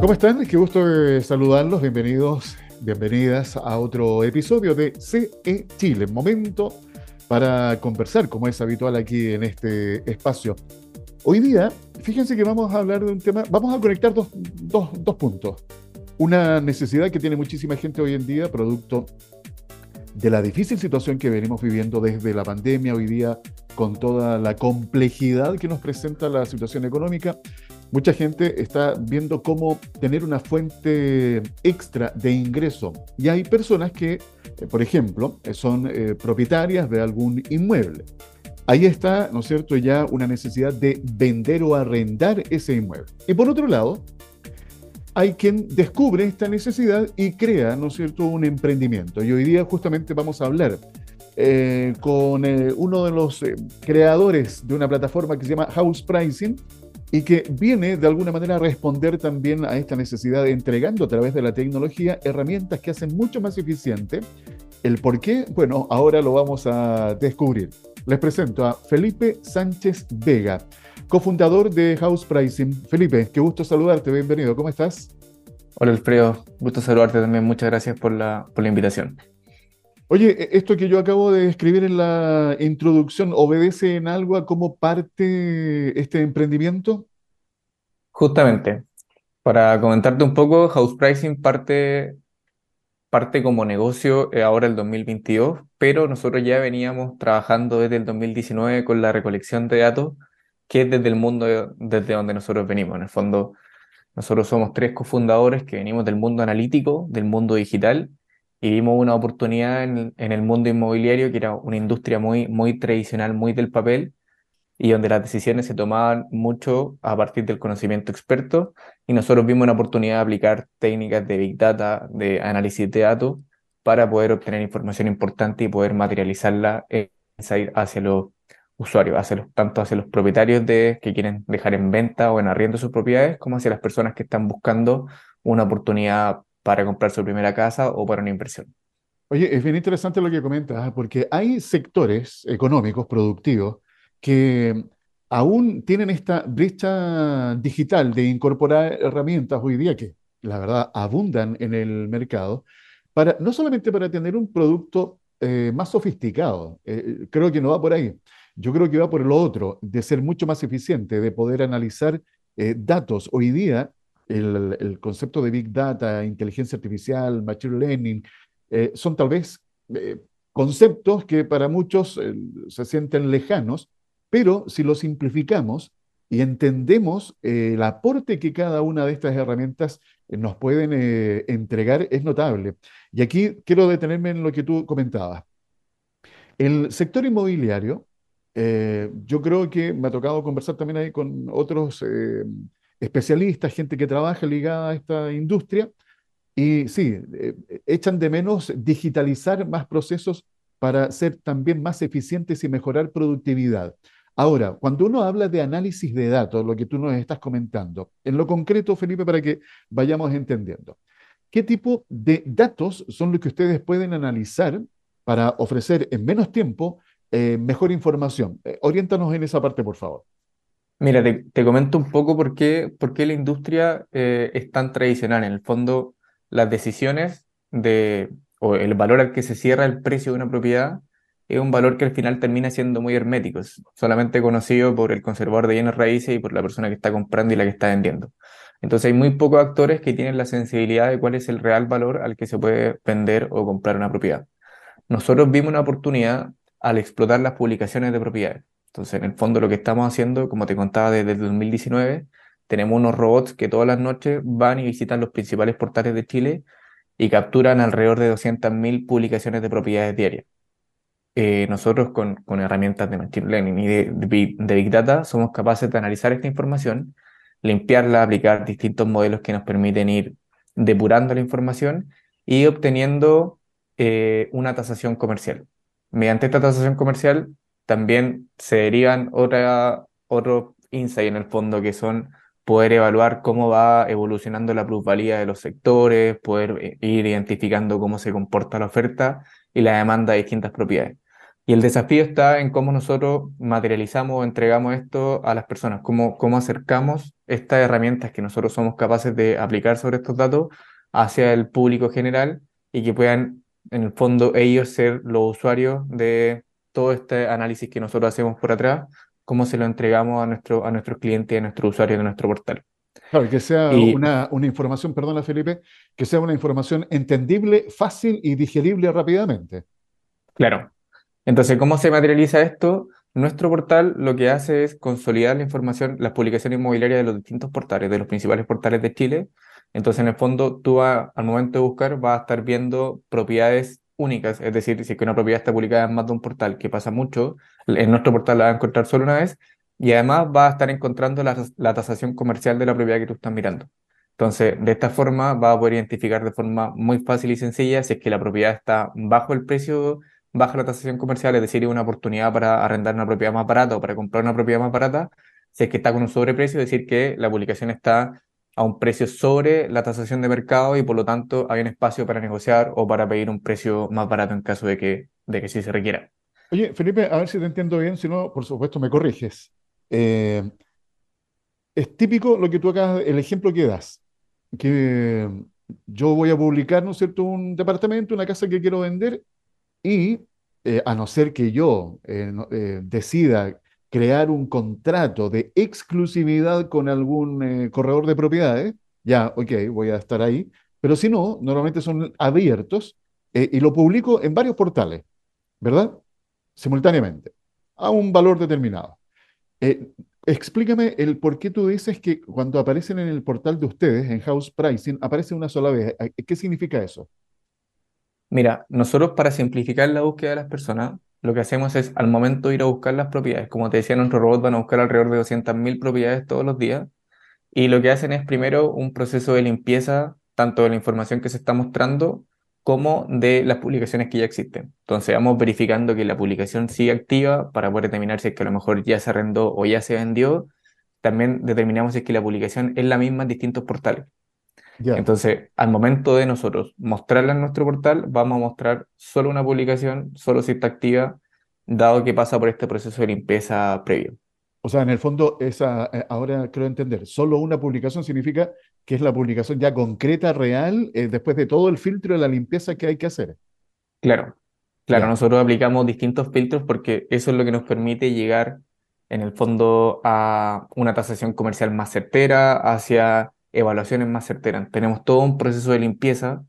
¿Cómo están? Qué gusto eh, saludarlos. Bienvenidos, bienvenidas a otro episodio de CE Chile. Momento para conversar, como es habitual aquí en este espacio. Hoy día, fíjense que vamos a hablar de un tema, vamos a conectar dos, dos, dos puntos. Una necesidad que tiene muchísima gente hoy en día, producto de la difícil situación que venimos viviendo desde la pandemia hoy día, con toda la complejidad que nos presenta la situación económica, mucha gente está viendo cómo tener una fuente extra de ingreso. Y hay personas que, eh, por ejemplo, eh, son eh, propietarias de algún inmueble. Ahí está, ¿no es cierto?, ya una necesidad de vender o arrendar ese inmueble. Y por otro lado, hay quien descubre esta necesidad y crea, ¿no es cierto?, un emprendimiento. Y hoy día justamente vamos a hablar con uno de los creadores de una plataforma que se llama House Pricing y que viene de alguna manera a responder también a esta necesidad, entregando a través de la tecnología herramientas que hacen mucho más eficiente. El por qué, bueno, ahora lo vamos a descubrir. Les presento a Felipe Sánchez Vega cofundador de House Pricing. Felipe, qué gusto saludarte, bienvenido, ¿cómo estás? Hola Alfredo, gusto saludarte también, muchas gracias por la, por la invitación. Oye, e, esto que yo acabo de escribir en la introducción, ¿obedece en algo a cómo parte este emprendimiento? Justamente, para comentarte un poco, House Pricing parte, parte como negocio eh, ahora el 2022, pero nosotros ya veníamos trabajando desde el 2019 con la recolección de datos que es desde el mundo desde donde nosotros venimos. En el fondo, nosotros somos tres cofundadores que venimos del mundo analítico, del mundo digital, y vimos una oportunidad en, el mundo inmobiliario, que era una industria muy, muy tradicional, muy del papel, y donde las decisiones se tomaban mucho a partir del conocimiento experto, y nosotros vimos una oportunidad de aplicar técnicas de Big Data, de análisis de datos, para poder obtener información importante y poder materializarla hacia los usuarios, hacia tanto hacia los propietarios de, que quieren dejar en venta o en arriendo sus propiedades, como hacia las personas que están buscando una oportunidad para comprar su primera casa o para una inversión. Oye, es bien interesante lo que comentas, ¿ah? porque hay sectores económicos, productivos, que aún tienen esta brecha digital de incorporar herramientas hoy día que, la verdad, abundan en el mercado, para, no solamente para tener un producto eh, más sofisticado, eh, creo que no va por ahí, yo creo que va por lo otro, de ser mucho más eficiente, de poder analizar eh, datos. Hoy día, el, concepto de Big Data, inteligencia artificial, Machine Learning, eh, son tal vez eh, conceptos que para muchos se sienten lejanos, pero si lo simplificamos y entendemos el aporte que cada una de estas herramientas nos pueden entregar, es notable. Y aquí quiero detenerme en lo que tú comentabas. El sector inmobiliario eh, yo creo que me ha tocado conversar también ahí con otros eh, especialistas, gente que trabaja ligada a esta industria, y sí, eh, echan de menos digitalizar más procesos para ser también más eficientes y mejorar productividad. Ahora, cuando uno habla de análisis de datos, lo que tú nos estás comentando, en lo concreto, Felipe, para que vayamos entendiendo, ¿qué tipo de datos son los que ustedes pueden analizar para ofrecer en menos tiempo eh, mejor información. Eh, oriéntanos en esa parte, por favor. Mira, te, comento un poco por qué, por qué la industria eh, es tan tradicional. En el fondo, las decisiones de, o el valor al que se cierra el precio de una propiedad es un valor que al final termina siendo muy hermético, solamente conocido por el conservador de bienes raíces y por la persona que está comprando y la que está vendiendo. Entonces hay muy pocos actores que tienen la sensibilidad de cuál es el real valor al que se puede vender o comprar una propiedad. Nosotros vimos una oportunidad al explotar las publicaciones de propiedades. Entonces, en el fondo lo que estamos haciendo, como te contaba desde el 2019, tenemos unos robots que todas las noches van y visitan los principales portales de Chile y capturan alrededor de 200.000 publicaciones de propiedades diarias. Eh, nosotros con, con, herramientas de Machine Learning y de, de, Big Data somos capaces de analizar esta información, limpiarla, aplicar distintos modelos que nos permiten ir depurando la información y obteniendo eh, una tasación comercial mediante esta tasación comercial también se derivan otra, otros insights en el fondo que son poder evaluar cómo va evolucionando la plusvalía de los sectores, poder eh, ir identificando cómo se comporta la oferta y la demanda de distintas propiedades. Y el desafío está en cómo nosotros materializamos o entregamos esto a las personas, cómo, cómo acercamos estas herramientas que nosotros somos capaces de aplicar sobre estos datos hacia el público general y que puedan, en el fondo, ellos ser los usuarios de todo este análisis que nosotros hacemos por atrás, cómo se lo entregamos a, nuestro, a nuestros clientes y a nuestros usuarios de nuestro portal. Claro, que sea una, una, información, perdona Felipe, que sea una información entendible, fácil y digerible rápidamente. Claro. Entonces, ¿cómo se materializa esto? Nuestro portal lo que hace es consolidar la información, las publicaciones inmobiliarias de los distintos portales, de los principales portales de Chile. Entonces, en el fondo, tú al momento de buscar vas a estar viendo propiedades únicas, es decir, si es que una propiedad está publicada en más de un portal, que pasa mucho, en nuestro portal la vas a encontrar solo una vez, y además vas a estar encontrando la, la tasación comercial de la propiedad que tú estás mirando. Entonces, de esta forma vas a poder identificar de forma muy fácil y sencilla si es que la propiedad está bajo el precio baja la tasación comercial, es decir, una oportunidad para arrendar una propiedad más barata o para comprar una propiedad más barata, si es que está con un sobreprecio, es decir, que la publicación está a un precio sobre la tasación de mercado y por lo tanto hay un espacio para negociar o para pedir un precio más barato en caso de que, de que sí se requiera. Oye, Felipe, a ver si te entiendo bien, si no, por supuesto, me corriges. Eh, es típico lo que tú acabas, el ejemplo que das, que yo voy a publicar, ¿no es cierto?, un departamento, una casa que quiero vender y eh, a no ser que yo eh, eh, decida crear un contrato de exclusividad con algún corredor de propiedades, ya, ok, voy a estar ahí, pero si no, normalmente son abiertos y lo publico en varios portales, ¿verdad? Simultáneamente, a un valor determinado. explícame el por qué tú dices que cuando aparecen en el portal de ustedes, en House Pricing, aparece una sola vez. ¿Qué significa eso? Mira, nosotros para simplificar la búsqueda de las personas, lo que hacemos es al momento ir a buscar las propiedades. Como te decía, nuestro robot van a buscar alrededor de 200.000 propiedades todos los días. Y lo que hacen es primero un proceso de limpieza, tanto de la información que se está mostrando como de las publicaciones que ya existen. Entonces vamos verificando que la publicación sigue activa para poder determinar si es que a lo mejor ya se arrendó o ya se vendió. También determinamos si es que la publicación es la misma en distintos portales. Entonces, al momento de nosotros mostrarla en nuestro portal, vamos a mostrar solo una publicación, solo si está activa, dado que pasa por este proceso de limpieza previo. O sea, en el fondo, esa, eh, ahora creo entender, solo una publicación significa que es la publicación ya concreta, real, eh, después de todo el filtro de la limpieza que hay que hacer. Claro, claro, nosotros aplicamos distintos filtros porque eso es lo que nos permite llegar, en el fondo, a una tasación comercial más certera, hacia evaluaciones más certeras. Tenemos todo un proceso de limpieza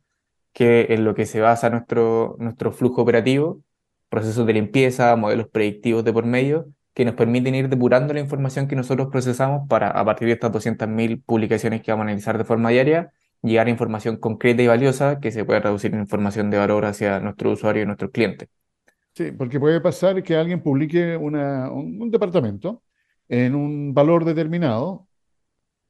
que en lo que se basa nuestro, nuestro flujo operativo, procesos de limpieza, modelos predictivos de por medio, que nos permiten ir depurando la información que nosotros procesamos para, a partir de estas 200.000 publicaciones que vamos a analizar de forma diaria, llegar a información concreta y valiosa que se puede reducir en información de valor hacia nuestro usuario y nuestros clientes. Sí, porque puede pasar que alguien publique una, un departamento en un valor determinado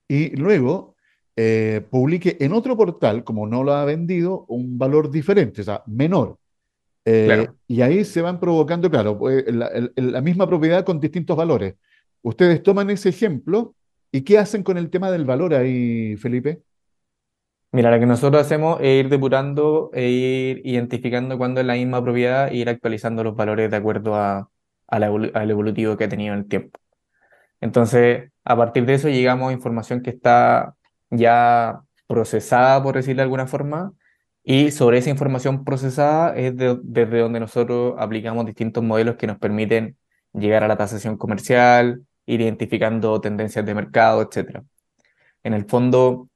y luego eh, publique en otro portal, como no lo ha vendido, un valor diferente, o sea, menor. Eh, y ahí se van provocando, claro, pues, la, misma propiedad con distintos valores. Ustedes toman ese ejemplo y ¿qué hacen con el tema del valor ahí, Felipe? Mira, lo que nosotros hacemos es ir depurando e ir identificando cuándo es la misma propiedad e ir actualizando los valores de acuerdo a, al evolutivo que ha tenido en el tiempo. Entonces, a partir de eso llegamos a información que está ya procesada, por decirlo de alguna forma, y sobre esa información procesada es desde donde nosotros aplicamos distintos modelos que nos permiten llegar a la tasación comercial, identificando tendencias de mercado, etc. En el fondo,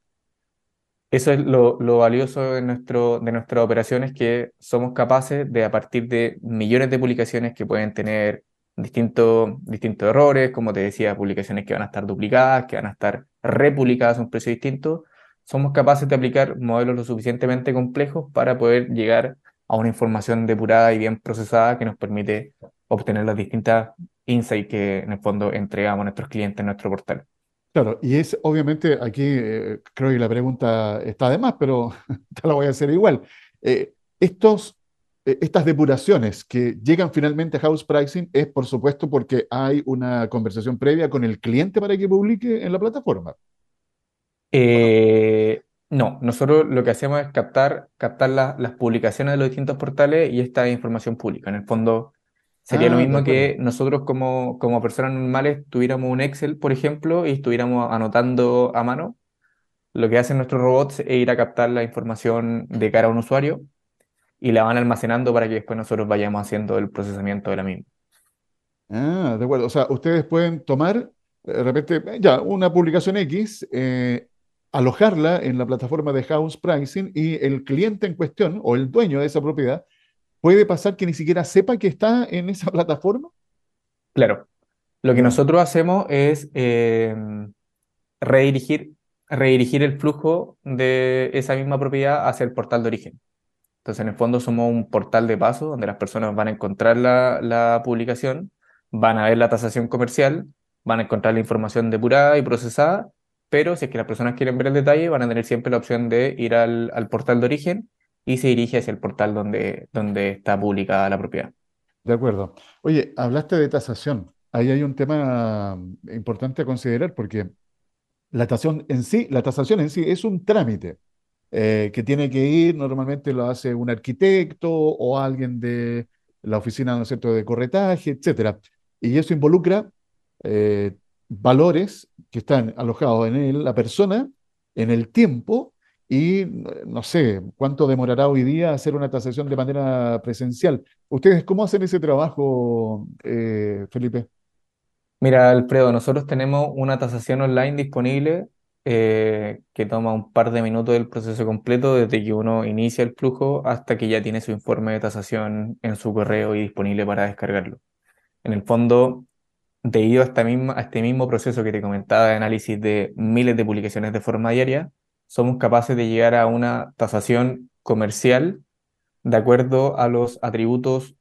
eso es lo, valioso de, nuestro, de nuestras operaciones, que somos capaces de, a partir de millones de publicaciones que pueden tener distintos, distintos errores, como te decía, publicaciones que van a estar duplicadas, que van a estar republicadas a un precio distinto, somos capaces de aplicar modelos lo suficientemente complejos para poder llegar a una información depurada y bien procesada que nos permite obtener las distintas insights que en el fondo entregamos a nuestros clientes en nuestro portal. Claro, y es obviamente aquí, eh, creo que la pregunta está de más, pero te la voy a hacer igual. Eh, estos estas depuraciones que llegan finalmente a house pricing es, por supuesto, porque hay una conversación previa con el cliente para que publique en la plataforma. Eh, no, nosotros lo que hacemos es captar, captar las publicaciones de los distintos portales y esta información pública. En el fondo, Sería lo Ah, de mismo que nosotros como, como personas normales tuviéramos un Excel, por ejemplo, y estuviéramos anotando a mano. Lo que hacen nuestros robots es ir a captar la información de cara a un usuario y la van almacenando para que después nosotros vayamos haciendo el procesamiento de la misma. Ah, de acuerdo. O sea, ustedes pueden tomar, eh, de repente, eh, ya, una publicación X, eh, alojarla en la plataforma de House Pricing y el cliente en cuestión o el dueño de esa propiedad puede pasar que ni siquiera sepa que está en esa plataforma. Claro, lo que Ya, nosotros hacemos es eh, redirigir, redirigir el flujo de esa misma propiedad hacia el portal de origen. Entonces, en el fondo somos un portal de paso donde las personas van a encontrar la, publicación, van a ver la tasación comercial, van a encontrar la información depurada y procesada, pero si es que las personas quieren ver el detalle, van a tener siempre la opción de ir al, al portal de origen y se dirige hacia el portal donde, donde está publicada la propiedad. de acuerdo. Oye, hablaste de tasación. Ahí hay un tema importante a considerar porque la tasación en sí, la tasación en sí es un trámite. Eh, que tiene que ir, normalmente lo hace un arquitecto o alguien de la oficina, ¿no es de corretaje, etcétera. Y eso involucra eh, valores que están alojados en la persona, en el tiempo y no sé cuánto demorará hoy día hacer una tasación de manera presencial. ¿Ustedes cómo hacen ese trabajo, eh, Felipe? Mira, Alfredo, nosotros tenemos una tasación online disponible eh, que toma un par de minutos del proceso completo desde que uno inicia el flujo hasta que ya tiene su informe de tasación en su correo y disponible para descargarlo. En el fondo, debido a, esta misma, a este mismo proceso que te comentaba de análisis de miles de publicaciones de forma diaria, somos capaces de llegar a una tasación comercial de acuerdo a los atributos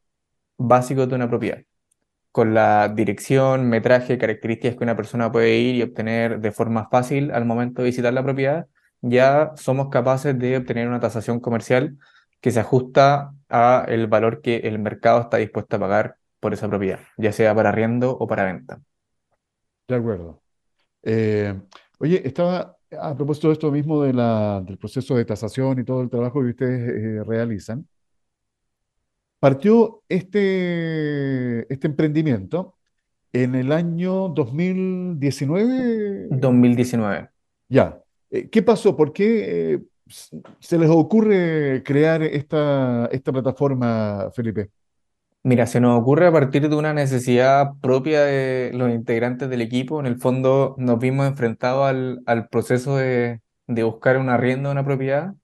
básicos de una propiedad con la dirección, metraje, características que una persona puede ir y obtener de forma fácil al momento de visitar la propiedad, ya somos capaces de obtener una tasación comercial que se ajusta a el valor que el mercado está dispuesto a pagar por esa propiedad, ya sea para arriendo o para venta. De acuerdo. Eh, oye, estaba a propósito de esto mismo del proceso de tasación y todo el trabajo que ustedes eh, realizan. Partió este, este emprendimiento en el año 2019. 2019. Ya. Eh, ¿qué pasó? ¿Por qué eh, se les ocurre crear esta, esta plataforma, Felipe? Mira, se nos ocurre a partir de una necesidad propia de los integrantes del equipo. En el fondo nos vimos enfrentados al, al proceso de, de buscar un arriendo de una propiedad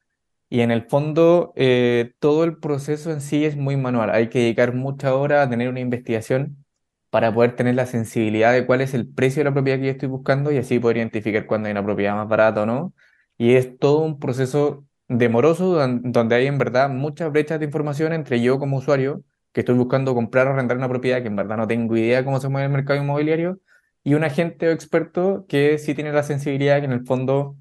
y en el fondo eh, todo el proceso en sí es muy manual. Hay que dedicar mucha hora a tener una investigación para poder tener la sensibilidad de cuál es el precio de la propiedad que yo estoy buscando y así poder identificar cuándo hay una propiedad más barata o no. Y es todo un proceso demoroso don- donde hay en verdad muchas brechas de información entre yo como usuario que estoy buscando comprar o arrendar una propiedad que en verdad no tengo idea cómo se mueve el mercado inmobiliario y un agente o experto que sí tiene la sensibilidad que en el fondo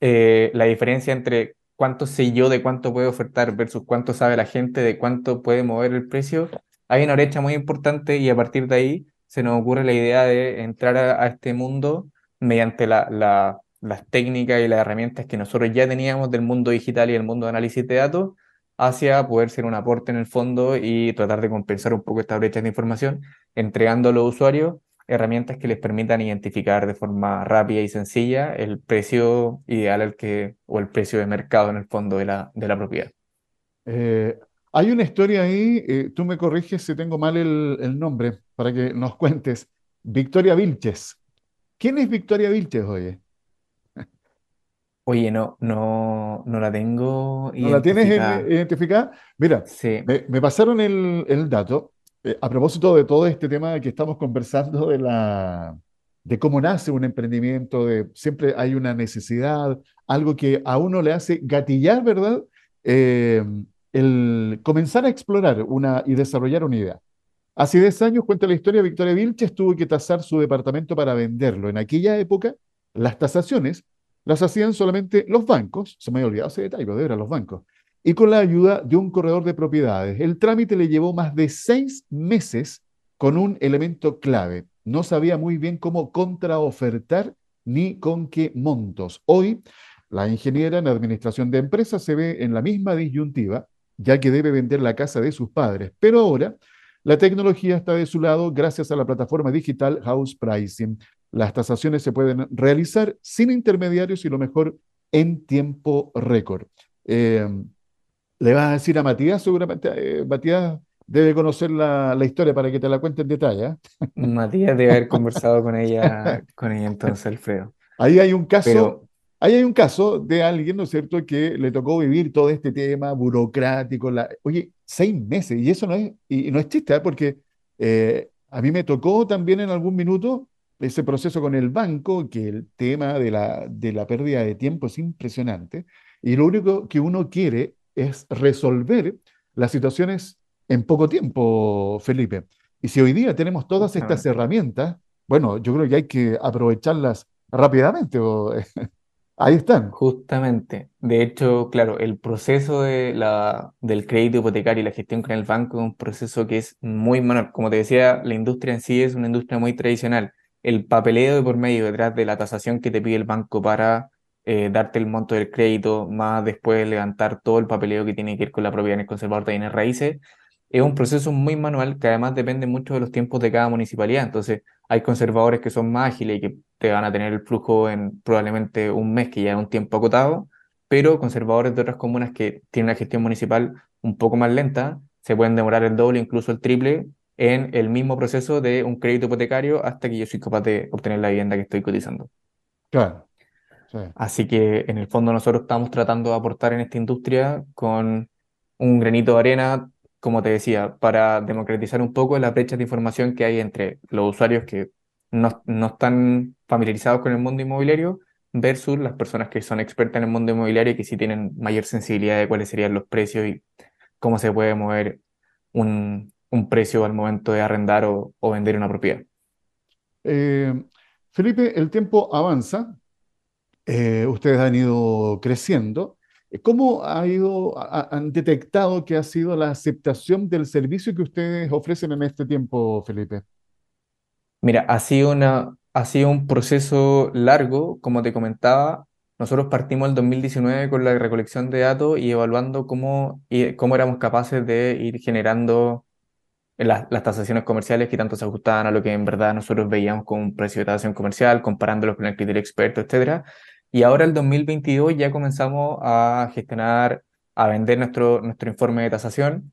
eh, la diferencia entre cuánto sé yo de cuánto puede ofertar versus cuánto sabe la gente de cuánto puede mover el precio, hay una brecha muy importante y a partir de ahí se nos ocurre la idea de entrar a, este mundo mediante la, la- las técnicas y las herramientas que nosotros ya teníamos del mundo digital y el mundo de análisis de datos hacia poder ser un aporte en el fondo y tratar de compensar un poco esta brecha de información, entregando a los usuarios herramientas que les permitan identificar de forma rápida y sencilla el precio ideal al que, o el precio de mercado en el fondo de la, de la propiedad. Eh, hay una historia ahí, eh, tú me corriges si tengo mal el, el nombre, para que nos cuentes. Victoria Vilches. ¿Quién es Victoria Vilches, oye? Oye, no, no, no la tengo ¿No la tienes en- identificada. identificada? Mira, Sí, me, me pasaron el, el dato eh, a propósito de todo este tema que estamos conversando de la, de cómo nace un emprendimiento, de siempre hay una necesidad, algo que a uno le hace gatillar, ¿verdad? Eh, el comenzar a explorar una, y desarrollar una idea. Hace 10 años, cuenta la historia, Victoria Vilches tuvo que tasar su departamento para venderlo. En aquella época, las tasaciones las hacían solamente los bancos, se me había olvidado ese detalle, pero de verdad, los bancos, y con la ayuda de un corredor de propiedades. El trámite le llevó más de seis meses con un elemento clave. No sabía muy bien cómo contraofertar ni con qué montos. Hoy, la ingeniera en administración de empresas se ve en la misma disyuntiva, ya que debe vender la casa de sus padres, pero ahora La tecnología está de su lado gracias a la plataforma digital House Pricing. Las tasaciones se pueden realizar sin intermediarios y lo mejor en tiempo récord. Eh, le vas a decir a Matías, seguramente, eh, Matías debe conocer la, historia para que te la cuente en detalle. ¿eh? Matías debe haber conversado con ella, con ella entonces, Alfredo. Ahí hay un caso, ahí hay un caso de alguien, ¿no es cierto?, que le tocó vivir todo este tema burocrático. La, oye, seis meses, y eso no es, y, no es chiste, ¿eh? porque a mí me tocó también en algún minuto ese proceso con el banco, que el tema de la, de la pérdida de tiempo es impresionante, y lo único que uno quiere es resolver las situaciones en poco tiempo, Felipe. Y si hoy día tenemos todas estas herramientas, bueno, yo creo que hay que aprovecharlas rápidamente. Ahí están. Justamente. De hecho, claro, el proceso de la, del crédito hipotecario y la gestión con el banco es un proceso que es muy manual. Como te decía, la industria en sí es una industria muy tradicional. El papeleo de por medio detrás de la tasación que te pide el banco para eh, darte el monto del crédito, más después levantar todo el papeleo que tiene que ir con la propiedad en el conservador de bienes raíces, es un proceso muy manual que además depende mucho de los tiempos de cada municipalidad. Entonces, hay conservadores que son más ágiles y que te van a tener el flujo en probablemente un mes, que ya es un tiempo acotado, pero conservadores de otras comunas que tienen una gestión municipal un poco más lenta, se pueden demorar el doble, incluso el triple, en el mismo proceso de un crédito hipotecario hasta que yo soy capaz de obtener la vivienda que estoy cotizando. Claro. Así que en el fondo nosotros estamos tratando de aportar en esta industria con un granito de arena, como te decía, para democratizar un poco la brecha de información que hay entre los usuarios que no, no están familiarizados con el mundo inmobiliario versus las personas que son expertas en el mundo inmobiliario y que sí tienen mayor sensibilidad de cuáles serían los precios y cómo se puede mover un, un precio al momento de arrendar o, o vender una propiedad. Eh, Felipe, el tiempo avanza, eh, ustedes han ido creciendo. ¿Cómo ha ido, han detectado que ha sido la aceptación del servicio que ustedes ofrecen en este tiempo, Felipe? Mira, ha sido, una, ha sido un proceso largo, como te comentaba. Nosotros partimos el 2019 con la recolección de datos y evaluando cómo, cómo éramos capaces de ir generando las, las tasaciones comerciales que tanto se ajustaban a lo que en verdad nosotros veíamos como un precio de tasación comercial, comparándolos con el criterio experto, etcétera. Y ahora el 2022 ya comenzamos a gestionar, a vender nuestro, nuestro informe de tasación,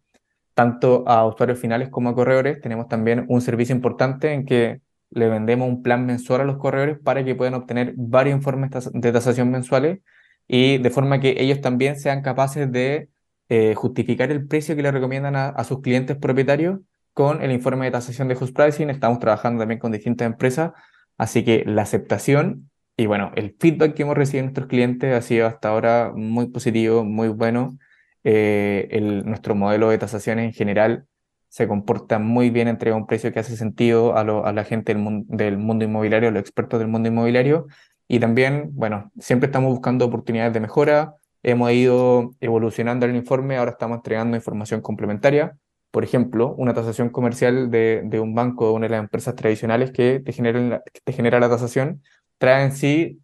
tanto a usuarios finales como a corredores. Tenemos también un servicio importante en que le vendemos un plan mensual a los corredores para que puedan obtener varios informes de tasación mensuales y de forma que ellos también sean capaces de eh, justificar el precio que le recomiendan a, a, sus clientes propietarios con el informe de tasación de Host Pricing. Estamos trabajando también con distintas empresas, así que la aceptación y bueno, el feedback que hemos recibido de nuestros clientes ha sido hasta ahora muy positivo, muy bueno. Eh, nuestro modelo de tasaciones en general se comporta muy bien, entrega un precio que hace sentido a, a la gente del, mundo, del mundo inmobiliario, a los expertos del mundo inmobiliario. Y también, bueno, siempre estamos buscando oportunidades de mejora. Hemos ido evolucionando el informe, ahora estamos entregando información complementaria. Por ejemplo, una tasación comercial de, de un banco, de una de las empresas tradicionales que te, generan que te genera la tasación, trae en sí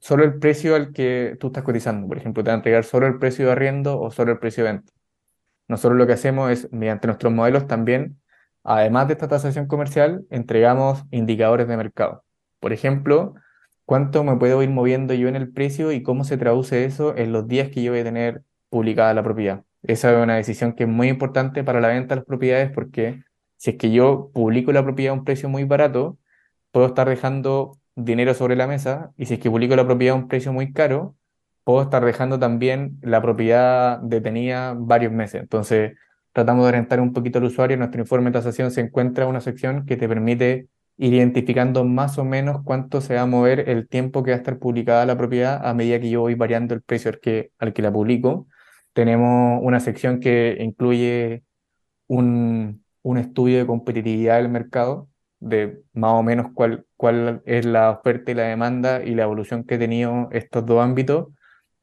solo el precio al que tú estás cotizando. Por ejemplo, te va a entregar solo el precio de arriendo o solo el precio de venta. Nosotros lo que hacemos es, mediante nuestros modelos también, además de esta tasación comercial, entregamos indicadores de mercado. Por ejemplo, cuánto me puedo ir moviendo yo en el precio y cómo se traduce eso en los días que yo voy a tener publicada la propiedad. Esa es una decisión que es muy importante para la venta de las propiedades porque si es que yo publico la propiedad a un precio muy barato, puedo estar dejando dinero sobre la mesa y si es que publico la propiedad a un precio muy caro, puedo estar dejando también la propiedad detenida varios meses. Entonces, tratamos de orientar un poquito al usuario. Nuestro informe de tasación se encuentra una sección que te permite ir identificando más o menos cuánto se va a mover el tiempo que va a estar publicada la propiedad a medida que yo voy variando el precio al que, al que la publico. Tenemos una sección que incluye un, un estudio de competitividad del mercado de más o menos cuál, cuál es la oferta y la demanda y la evolución que he tenido estos dos ámbitos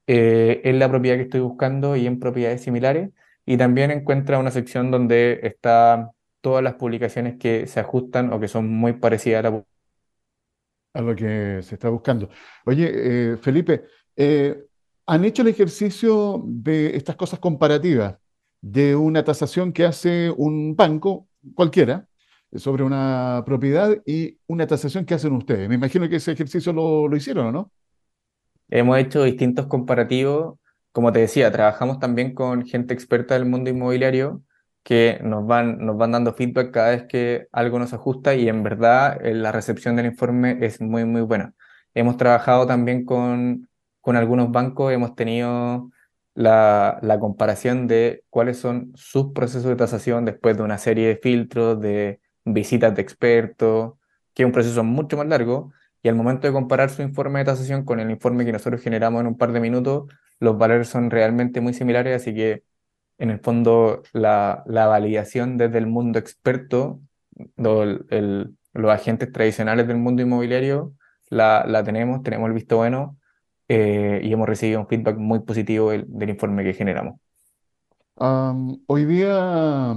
eh, en la propiedad que estoy buscando y en propiedades similares. Y también encuentra una sección donde está todas las publicaciones que se ajustan o que son muy parecidas a a lo que se está buscando. Oye, eh, Felipe, eh, ¿han hecho el ejercicio de estas cosas comparativas? de una tasación que hace un banco cualquiera sobre una propiedad y una tasación que hacen ustedes. Me imagino que ese ejercicio lo, lo hicieron, ¿o no? Hemos hecho distintos comparativos. Como te decía, trabajamos también con gente experta del mundo inmobiliario que nos van, nos van dando feedback cada vez que algo nos ajusta y en verdad eh, la recepción del informe es muy, muy buena. Hemos trabajado también con, con algunos bancos, hemos tenido la, la, comparación de cuáles son sus procesos de tasación después de una serie de filtros, de visitas de expertos, que es un proceso mucho más largo, y al momento de comparar su informe de tasación con el informe que nosotros generamos en un par de minutos, los valores son realmente muy similares, así que en el fondo la, la validación desde el mundo experto, el, los agentes tradicionales del mundo inmobiliario, la, la tenemos, tenemos el visto bueno eh, y hemos recibido un feedback muy positivo del, informe que generamos. Hoy día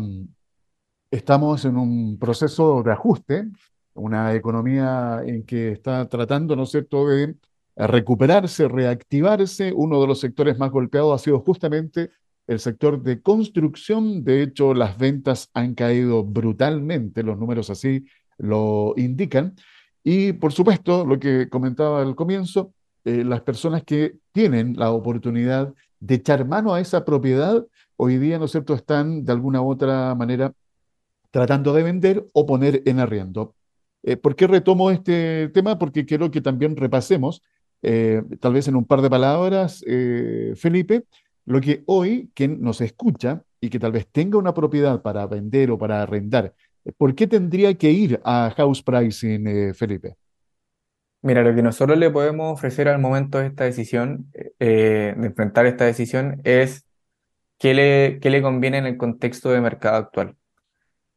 estamos en un proceso de ajuste, una economía en que está tratando, ¿no es cierto?, de recuperarse, reactivarse. Uno de los sectores más golpeados ha sido justamente el sector de construcción. De hecho, las ventas han caído brutalmente, los números así lo indican. Y por supuesto, lo que comentaba al comienzo, eh, las personas que tienen la oportunidad de echar mano a esa propiedad, hoy día, ¿no es cierto?, están de alguna u otra manera tratando de vender o poner en arriendo. Eh, ¿Por qué retomo este tema? Porque quiero que también repasemos, eh, tal vez en un par de palabras, eh, Felipe, lo que hoy quien nos escucha y que tal vez tenga una propiedad para vender o para arrendar, ¿por qué tendría que ir a house pricing, Felipe? Mira, lo que nosotros le podemos ofrecer al momento de esta decisión, de enfrentar esta decisión, es qué le, qué le conviene en el contexto de mercado actual.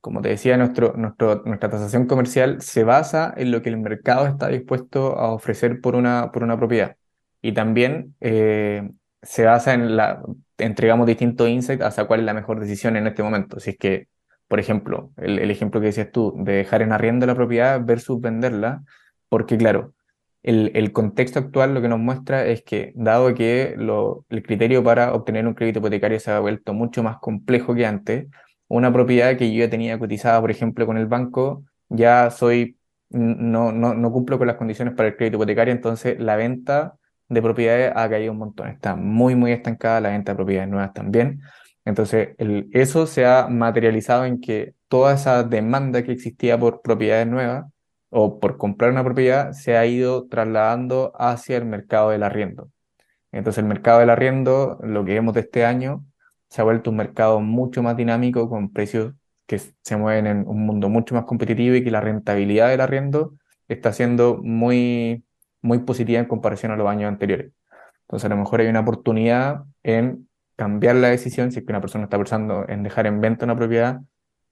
Como te decía, nuestra tasación comercial se basa en lo que el mercado está dispuesto a ofrecer por una, propiedad. Y también eh, se basa en la, entregamos distintos insights hacia cuál es la mejor decisión en este momento. Si es que, por ejemplo, el, ejemplo que decías tú, de dejar en arriendo la propiedad versus venderla, porque claro, el, el, contexto actual lo que nos muestra es que, dado que lo, el criterio para obtener un crédito hipotecario se ha vuelto mucho más complejo que antes, una propiedad que yo ya tenía cotizada, por ejemplo, con el banco, ya soy, no, no, no cumplo con las condiciones para el crédito hipotecario, entonces la venta de propiedades ha caído un montón, está muy, muy estancada la venta de propiedades nuevas también. Entonces, eso se ha materializado en que toda esa demanda que existía por propiedades nuevas o por comprar una propiedad se ha ido trasladando hacia el mercado del arriendo. Entonces, el mercado del arriendo, lo que vemos de este año, se ha vuelto un mercado mucho más dinámico con precios que se mueven en un mundo mucho más competitivo y que la rentabilidad del arriendo está siendo muy, muy positiva en comparación a los años anteriores. Entonces a lo mejor hay una oportunidad en cambiar la decisión, si es que una persona está pensando en dejar en venta una propiedad,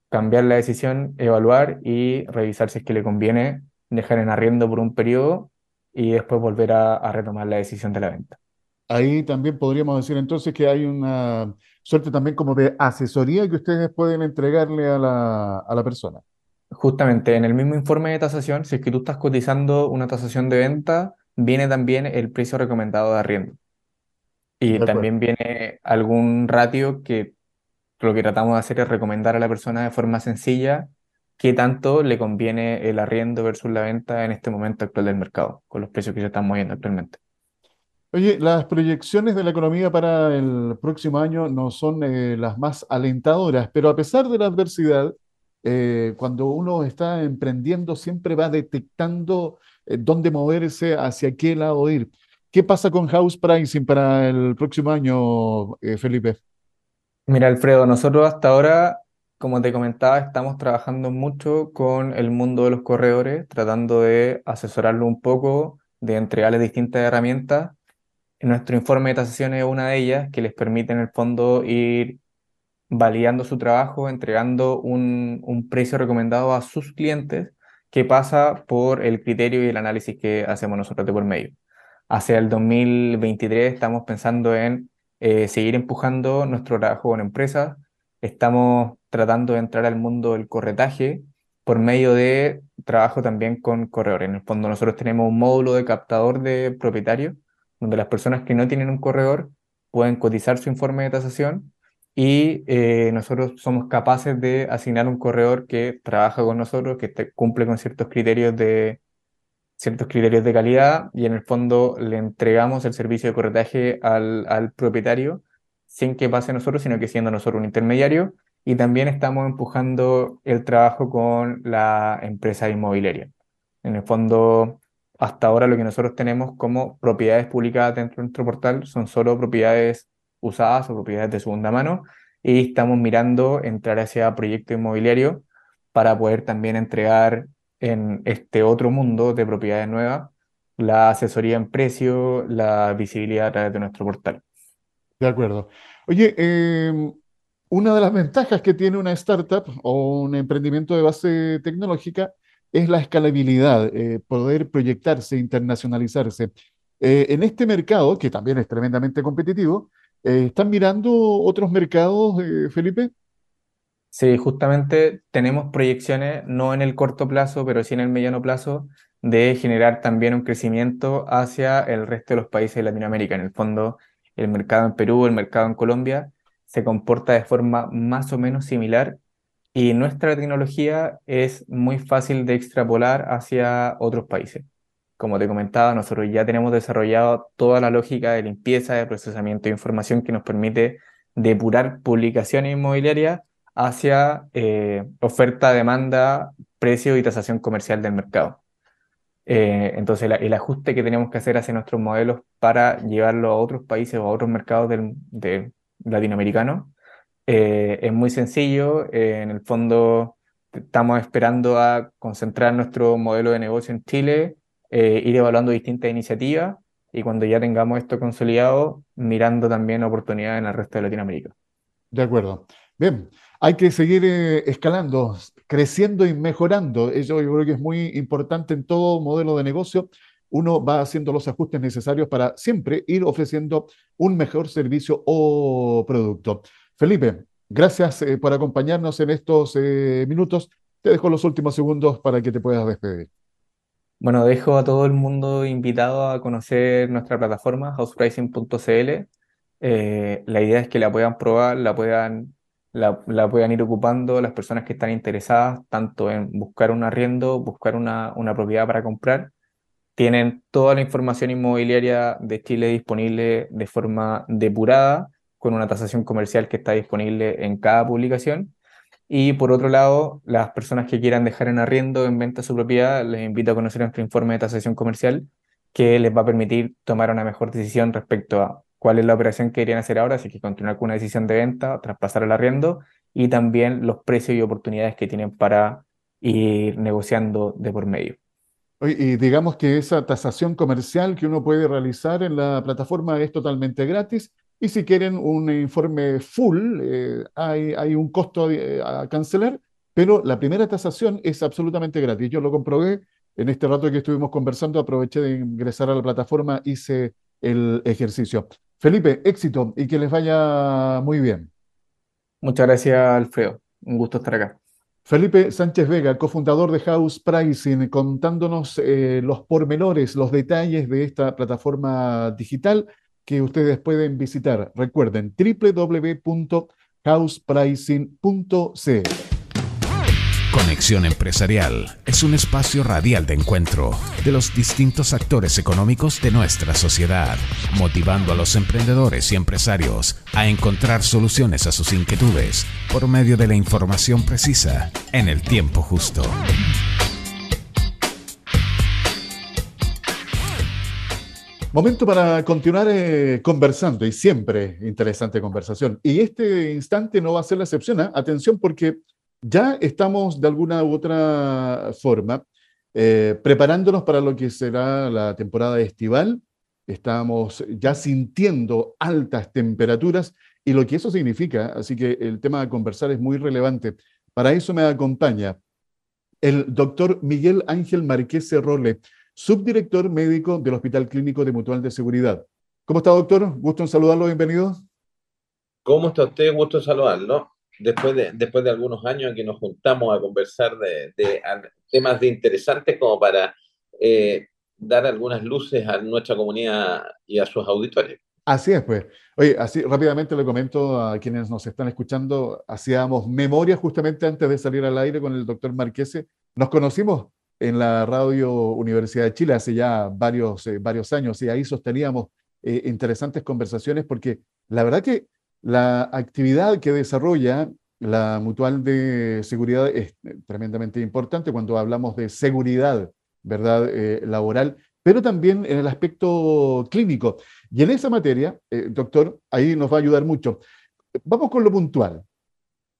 cambiar la decisión, evaluar y revisar si es que le conviene dejar en arriendo por un periodo y después volver a, a retomar la decisión de la venta. Ahí también podríamos decir entonces que hay una suerte también como de asesoría que ustedes pueden entregarle a la, a la persona. Justamente, en el mismo informe de tasación, si es que tú estás cotizando una tasación de venta, viene también el precio recomendado de arriendo. Y también viene algún ratio que lo que tratamos de hacer es recomendar a la persona de forma sencilla qué tanto le conviene el arriendo versus la venta en este momento actual del mercado, con los precios que se están moviendo actualmente. Oye, las proyecciones de la economía para el próximo año no son eh, las más alentadoras, pero a pesar de la adversidad, eh, cuando uno está emprendiendo siempre va detectando eh, dónde moverse, hacia qué lado ir. ¿Qué pasa con house pricing para el próximo año, Felipe? Mira, Alfredo, nosotros hasta ahora, como te comentaba, estamos trabajando mucho con el mundo de los corredores, tratando de asesorarlo un poco, de entregarles distintas herramientas nuestro informe de tasación es una de ellas que les permite en el fondo ir validando su trabajo, entregando un, un precio recomendado a sus clientes que pasa por el criterio y el análisis que hacemos nosotros de por medio. Hacia el 2023 estamos pensando en eh, seguir empujando nuestro trabajo con empresas. Estamos tratando de entrar al mundo del corretaje por medio de trabajo también con corredores. En el fondo nosotros tenemos un módulo de captador de propietarios donde las personas que no tienen un corredor pueden cotizar su informe de tasación y eh, nosotros somos capaces de asignar un corredor que trabaja con nosotros, que cumple con ciertos criterios de, ciertos criterios de calidad y en el fondo le entregamos el servicio de corretaje al, al propietario sin que pase nosotros, sino que siendo nosotros un intermediario. Y también estamos empujando el trabajo con la empresa inmobiliaria. En el fondo, hasta ahora lo que nosotros tenemos como propiedades publicadas dentro de nuestro portal son solo propiedades usadas o propiedades de segunda mano y estamos mirando entrar hacia proyecto inmobiliario para poder también entregar en este otro mundo de propiedades nuevas la asesoría en precio, la visibilidad a través de nuestro portal. De acuerdo. Oye, em, una de las ventajas que tiene una startup o un emprendimiento de base tecnológica es la escalabilidad, eh, poder proyectarse, internacionalizarse. Eh, en este mercado, que también es tremendamente competitivo, eh, ¿están mirando otros mercados, Felipe? Sí, justamente tenemos proyecciones, no en el corto plazo, pero sí en el mediano plazo, de generar también un crecimiento hacia el resto de los países de Latinoamérica. En el fondo, el mercado en Perú, el mercado en Colombia, se comporta de forma más o menos similar y nuestra tecnología es muy fácil de extrapolar hacia otros países. Como te comentaba, nosotros ya tenemos desarrollado toda la lógica de limpieza, de procesamiento de información que nos permite depurar publicaciones inmobiliarias hacia eh, oferta, demanda, precio y tasación comercial del mercado. Eh, entonces, el ajuste que tenemos que hacer hacia nuestros modelos para llevarlo a otros países o a otros mercados del, de latinoamericanos eh, es muy sencillo. en el fondo, estamos esperando a concentrar nuestro modelo de negocio en Chile, ir evaluando distintas iniciativas y cuando ya tengamos esto consolidado, mirando también oportunidades en el resto de Latinoamérica. De acuerdo. Bien, hay que seguir eh, escalando, creciendo y mejorando. Eso yo creo que es muy importante en todo modelo de negocio. Uno va haciendo los ajustes necesarios para siempre ir ofreciendo un mejor servicio o producto. Felipe, gracias eh, por acompañarnos en estos eh, minutos. Te dejo los últimos segundos para que te puedas despedir. Bueno, dejo a todo el mundo invitado a conocer nuestra plataforma, housepricing.cl. la idea es que la puedan probar, la puedan la, puedan ir ocupando las personas que están interesadas tanto en buscar un arriendo, buscar una, una propiedad para comprar. Tienen toda la información inmobiliaria de Chile disponible de forma depurada, con una tasación comercial que está disponible en cada publicación. Y por otro lado, las personas que quieran dejar en arriendo en venta su propiedad, les invito a conocer nuestro informe de tasación comercial que les va a permitir tomar una mejor decisión respecto a cuál es la operación que querían hacer ahora, si que continuar con una decisión de venta, traspasar el arriendo y también los precios y oportunidades que tienen para ir negociando de por medio. Y digamos que esa tasación comercial que uno puede realizar en la plataforma es totalmente gratis. Y si quieren un informe full, eh, hay, hay, un costo eh, a cancelar, pero la primera tasación es absolutamente gratis. Yo lo comprobé en este rato que estuvimos conversando, aproveché de ingresar a la plataforma, hice el ejercicio. Felipe, éxito y que les vaya muy bien. Muchas gracias, Alfredo. Un gusto estar acá. Felipe Sánchez Vega, cofundador de House Pricing, contándonos eh, los pormenores, los detalles de esta plataforma digital que ustedes pueden visitar. Recuerden, www.housepricing.cl. Conexión Empresarial es un espacio radial de encuentro de los distintos actores económicos de nuestra sociedad, motivando a los emprendedores y empresarios a encontrar soluciones a sus inquietudes por medio de la información precisa en el tiempo justo. Momento para continuar eh, conversando y siempre interesante conversación. Y este instante no va a ser la excepción. ¿eh? Atención porque ya estamos de alguna u otra forma eh, preparándonos para lo que será la temporada estival. Estamos ya sintiendo altas temperaturas y lo que eso significa, así que el tema de conversar es muy relevante. Para eso me acompaña el doctor Miguel Ángel Marqués Role, subdirector médico del Hospital Clínico de Mutual de Seguridad. ¿Cómo está, doctor? Gusto en saludarlo, bienvenido. ¿Cómo está usted? Gusto en saludarlo después de, después de algunos años que nos juntamos a conversar de, temas de interesantes como para eh, dar algunas luces a nuestra comunidad y a sus auditores. Así es, pues. Oye, así rápidamente le comento a quienes nos están escuchando, hacíamos memoria justamente antes de salir al aire con el doctor Marquese. Nos conocimos en la Radio Universidad de Chile hace ya varios, eh, varios años y ahí sosteníamos eh, interesantes conversaciones porque la verdad que la actividad que desarrolla la mutual de seguridad es eh, tremendamente importante cuando hablamos de seguridad, ¿verdad? laboral, pero también en el aspecto clínico. Y en esa materia, doctor, ahí nos va a ayudar mucho. Vamos con lo puntual.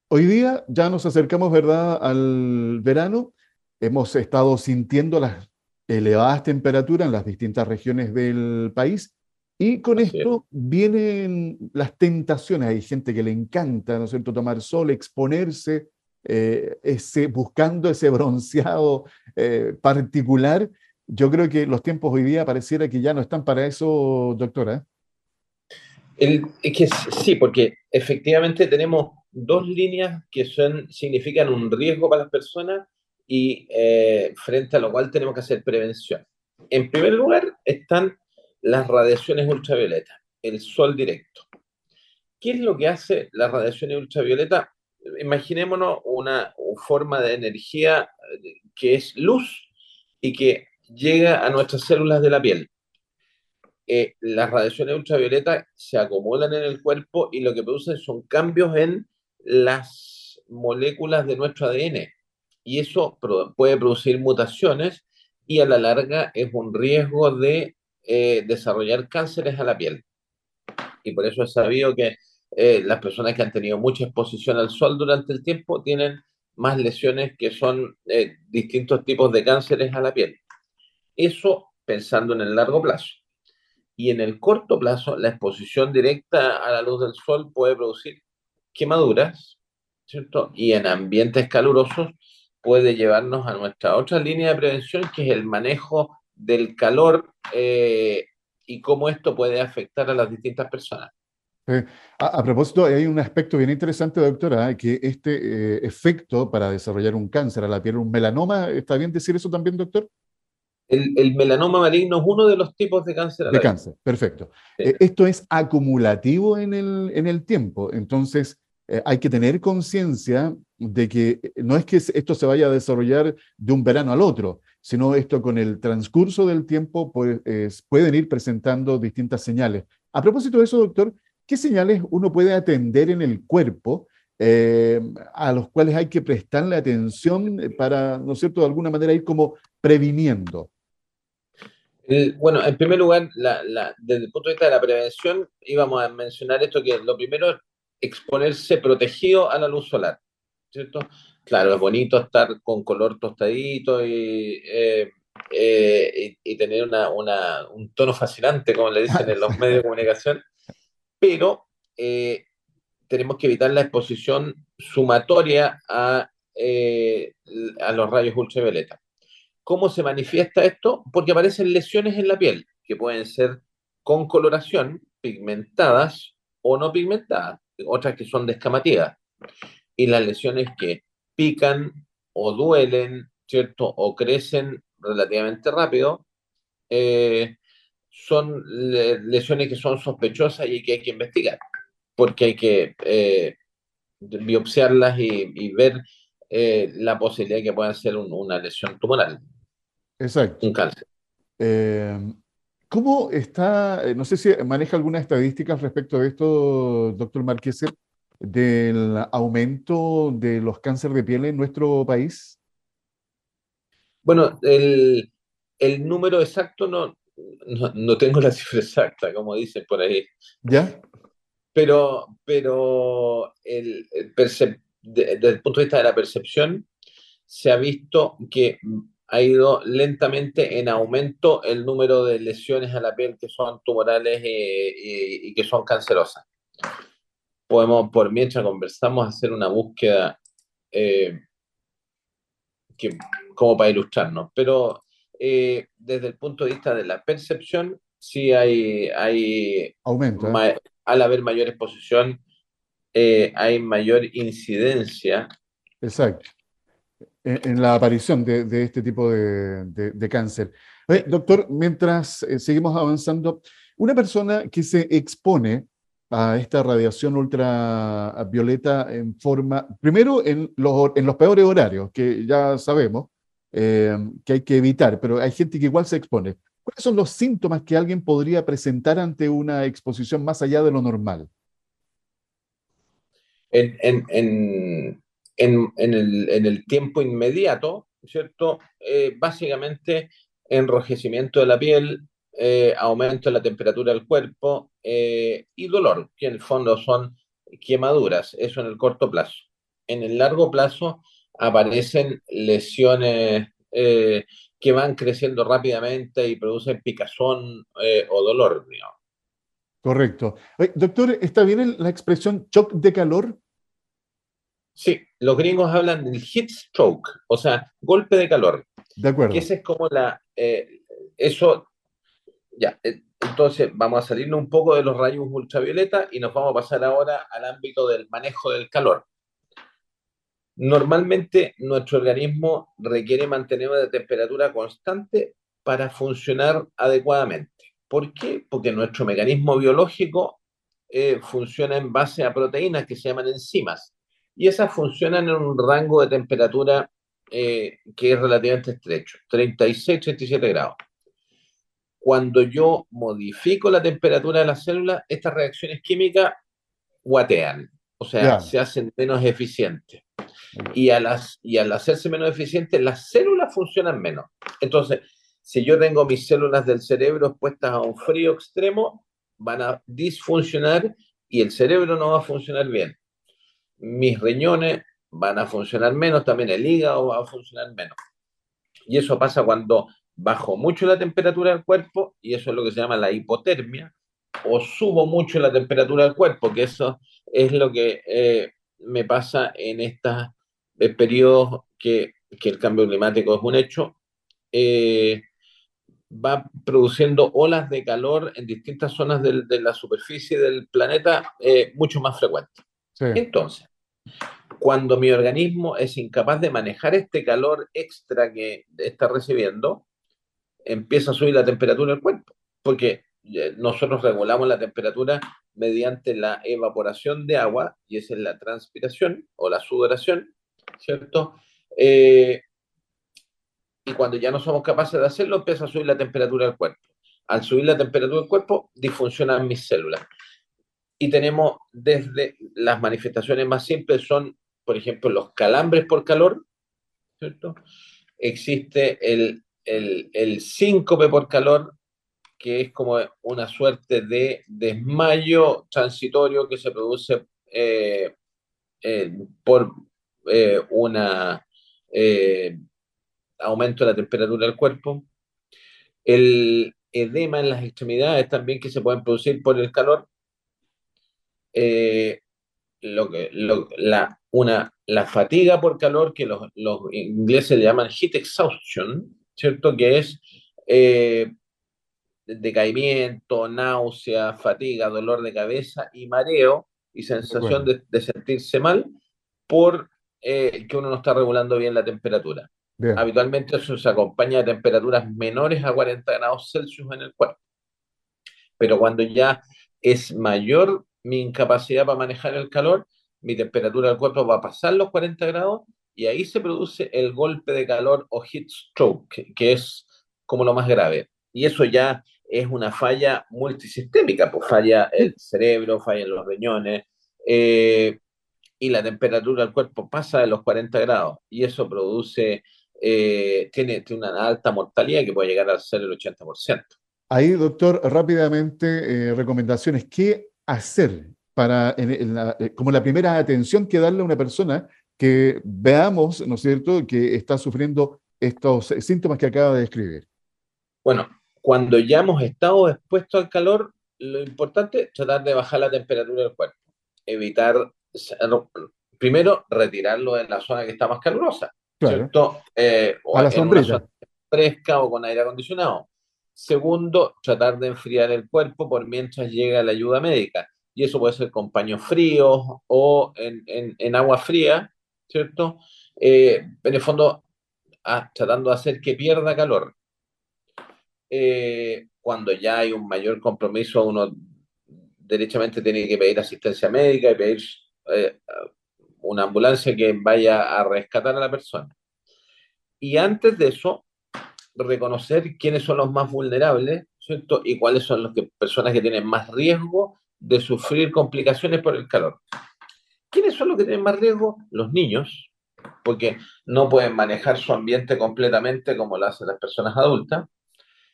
Hoy día ya nos acercamos, ¿verdad?, al verano hemos estado sintiendo las elevadas temperaturas en las distintas regiones del país y con esto vienen las tentaciones. Hay gente que le encanta, ¿no es cierto?, tomar sol, exponerse, eh, ese, buscando ese bronceado eh, particular. Yo creo que los tiempos hoy día pareciera que ya no están para eso, doctora. es que sí, porque efectivamente tenemos dos líneas que son, significan un riesgo para las personas y eh, frente a lo cual tenemos que hacer prevención. En primer lugar están las radiaciones ultravioletas, el sol directo. ¿Qué es lo que hace las radiaciones ultravioletas? Imaginémonos una, forma de energía eh, que es luz y que llega a nuestras células de la piel. Eh, las radiaciones ultravioletas se acumulan en el cuerpo y lo que producen son cambios en las moléculas de nuestro ADN y eso puede producir mutaciones y a la larga es un riesgo de eh, desarrollar cánceres a la piel. Y por eso es sabido que eh, las personas que han tenido mucha exposición al sol durante el tiempo tienen más lesiones que son eh, distintos tipos de cánceres a la piel. Eso pensando en el largo plazo. Y en el corto plazo, la exposición directa a la luz del sol puede producir quemaduras, ¿cierto? Y en ambientes calurosos puede llevarnos a nuestra otra línea de prevención, que es el manejo del calor eh, y cómo esto puede afectar a las distintas personas. a, propósito, hay un aspecto bien interesante, doctora, que este eh, efecto para desarrollar un cáncer a la piel, un melanoma, ¿está bien decir eso también, doctor? El, melanoma maligno es uno de los tipos de cáncer. de cáncer, perfecto. Eh, esto es acumulativo en el, en el tiempo, entonces eh, hay que tener conciencia de que eh, no es que esto se vaya a desarrollar de un verano al otro, sino esto con el transcurso del tiempo pues, pueden ir presentando distintas señales. A propósito de eso, doctor, ¿qué señales uno puede atender en el cuerpo eh, a los cuales hay que prestarle atención para, ¿no es cierto?, de alguna manera ir como previniendo. bueno, en primer lugar, desde el punto de vista de la prevención, íbamos a mencionar esto, que lo primero exponerse protegido a la luz solar, ¿cierto? Claro, es bonito estar con color tostadito y, eh, eh, y, tener una, una, un tono fascinante, como le dicen en los medios de comunicación, pero eh, tenemos que evitar la exposición sumatoria a, a los rayos ultravioleta. ¿Cómo se manifiesta esto? Porque aparecen lesiones en la piel, que pueden ser con coloración, pigmentadas o no pigmentadas otras que son descamativas. Y las lesiones que pican o duelen, ¿cierto? O crecen relativamente rápido, eh, son lesiones que son sospechosas y que hay que investigar, porque hay que eh, biopsiarlas y, ver eh, la posibilidad de que puedan ser una lesión tumoral. Exacto. Un cáncer. ¿Cómo está, no sé si maneja alguna estadística respecto de esto, doctor Marqués, del aumento de los cánceres de piel en nuestro país? Bueno, el, número exacto no, no, tengo la cifra exacta, como dicen por ahí. ¿Ya? Pero, pero el, desde el punto de vista de la percepción, se ha visto que ha ido lentamente en aumento el número de lesiones a la piel que son tumorales eh, y, que son cancerosas. Podemos, por mientras conversamos, hacer una búsqueda eh, que, como para ilustrarnos, pero eh, desde el punto de vista de la percepción, sí hay, hay aumento. al haber mayor exposición, hay mayor incidencia. Exacto en, la aparición de, este tipo de, cáncer. doctor, mientras eh, seguimos avanzando, Una persona que se expone a esta radiación ultravioleta en forma, primero en los, en los peores horarios, que ya sabemos eh, que hay que evitar, pero hay gente que igual se expone. ¿Cuáles son los síntomas que alguien podría presentar ante una exposición más allá de lo normal? En, en, en, el, el, tiempo inmediato, ¿cierto? Eh, básicamente enrojecimiento de la piel, eh, aumento de la temperatura del cuerpo eh, y dolor, que en el fondo son quemaduras, eso en el corto plazo. En el largo plazo aparecen lesiones eh, que van creciendo rápidamente y producen picazón o dolor. Correcto. doctor, ¿está bien la expresión shock de calor? Sí, los gringos hablan del heat stroke, o sea, golpe de calor. De acuerdo. Que ese es como la, eso ya, entonces vamos a salirnos un poco de los rayos ultravioleta y nos vamos a pasar ahora al ámbito del manejo del calor. Normalmente nuestro organismo requiere mantener una temperatura constante para funcionar adecuadamente. ¿Por qué? Porque nuestro mecanismo biológico eh, funciona en base a proteínas que se llaman enzimas y esas funcionan en un rango de temperatura eh, que es relativamente estrecho, 36-37 grados cuando yo modifico la temperatura de la célula, estas reacciones químicas guatean, o sea, se hacen menos eficientes. Y, a las, y al hacerse menos eficientes, las células funcionan menos. Entonces, si yo tengo mis células del cerebro expuestas a un frío extremo, van a disfuncionar y el cerebro no va a funcionar bien. Mis riñones van a funcionar menos, también el hígado va a funcionar menos. Y eso pasa cuando bajo mucho la temperatura del cuerpo, y eso es lo que se llama la hipotermia, o subo mucho la temperatura del cuerpo, que eso es lo que eh, me pasa en estos eh, periodos que, que, el cambio climático es un hecho, eh, va produciendo olas de calor en distintas zonas de la superficie del planeta mucho más frecuentes. Entonces, cuando mi organismo es incapaz de manejar este calor extra que está recibiendo, empieza a subir la temperatura del cuerpo, porque eh, nosotros regulamos la temperatura mediante la evaporación de agua, y esa es la transpiración o la sudoración, ¿cierto? Eh, y cuando ya no somos capaces de hacerlo, empieza a subir la temperatura del cuerpo. Al subir la temperatura del cuerpo, disfuncionan mis células. Y tenemos desde las manifestaciones más simples son, por ejemplo, los calambres por calor, ¿cierto? Existe el el, el síncope por calor, que es como una suerte de desmayo transitorio que se produce eh, eh, por eh, un aumento de la temperatura del cuerpo. El edema en las extremidades también que se pueden producir por el calor. lo que, la, una, la fatiga por calor, que los, los ingleses le llaman heat exhaustion, ¿cierto? Que es eh, decaimiento, náusea, fatiga, dolor de cabeza y mareo y sensación de, sentirse mal por eh, que uno no está regulando bien la temperatura. Habitualmente eso se acompaña de temperaturas menores a 40 grados Celsius en el cuerpo. Pero cuando ya es mayor mi incapacidad para manejar el calor, mi temperatura del cuerpo va a pasar los 40 grados y ahí se produce el golpe de calor o heat stroke, que, es como lo más grave. Y eso ya es una falla multisistémica, pues falla el cerebro, falla los riñones, eh, y la temperatura del cuerpo pasa de los 40 grados, y eso produce, eh, tiene, tiene, una alta mortalidad que puede llegar a ser el 80%. Ahí, doctor, rápidamente, eh, recomendaciones. ¿Qué hacer para, como la primera atención que darle a una persona que veamos, ¿no es cierto?, que está sufriendo estos síntomas que acaba de describir. Bueno, cuando ya hemos estado expuestos al calor, lo importante es tratar de bajar la temperatura del cuerpo. Evitar, primero, retirarlo de la zona que está más calurosa, ¿cierto? Eh, o a la sombrilla. fresca o con aire acondicionado. Segundo, tratar de enfriar el cuerpo por mientras llega la ayuda médica. Y eso puede ser con paños fríos o en, en, en agua fría, ¿cierto? Eh, en el fondo, ah, tratando de hacer que pierda calor. Eh, cuando ya hay un mayor compromiso, uno derechamente tiene que pedir asistencia médica y pedir eh, una ambulancia que vaya a rescatar a la persona. Y antes de eso, reconocer quiénes son los más vulnerables, ¿cierto? Y cuáles son las personas que tienen más riesgo de sufrir complicaciones por el calor. ¿Quiénes son los que tienen más riesgo? Los niños, porque no pueden manejar su ambiente completamente como lo hacen las personas adultas,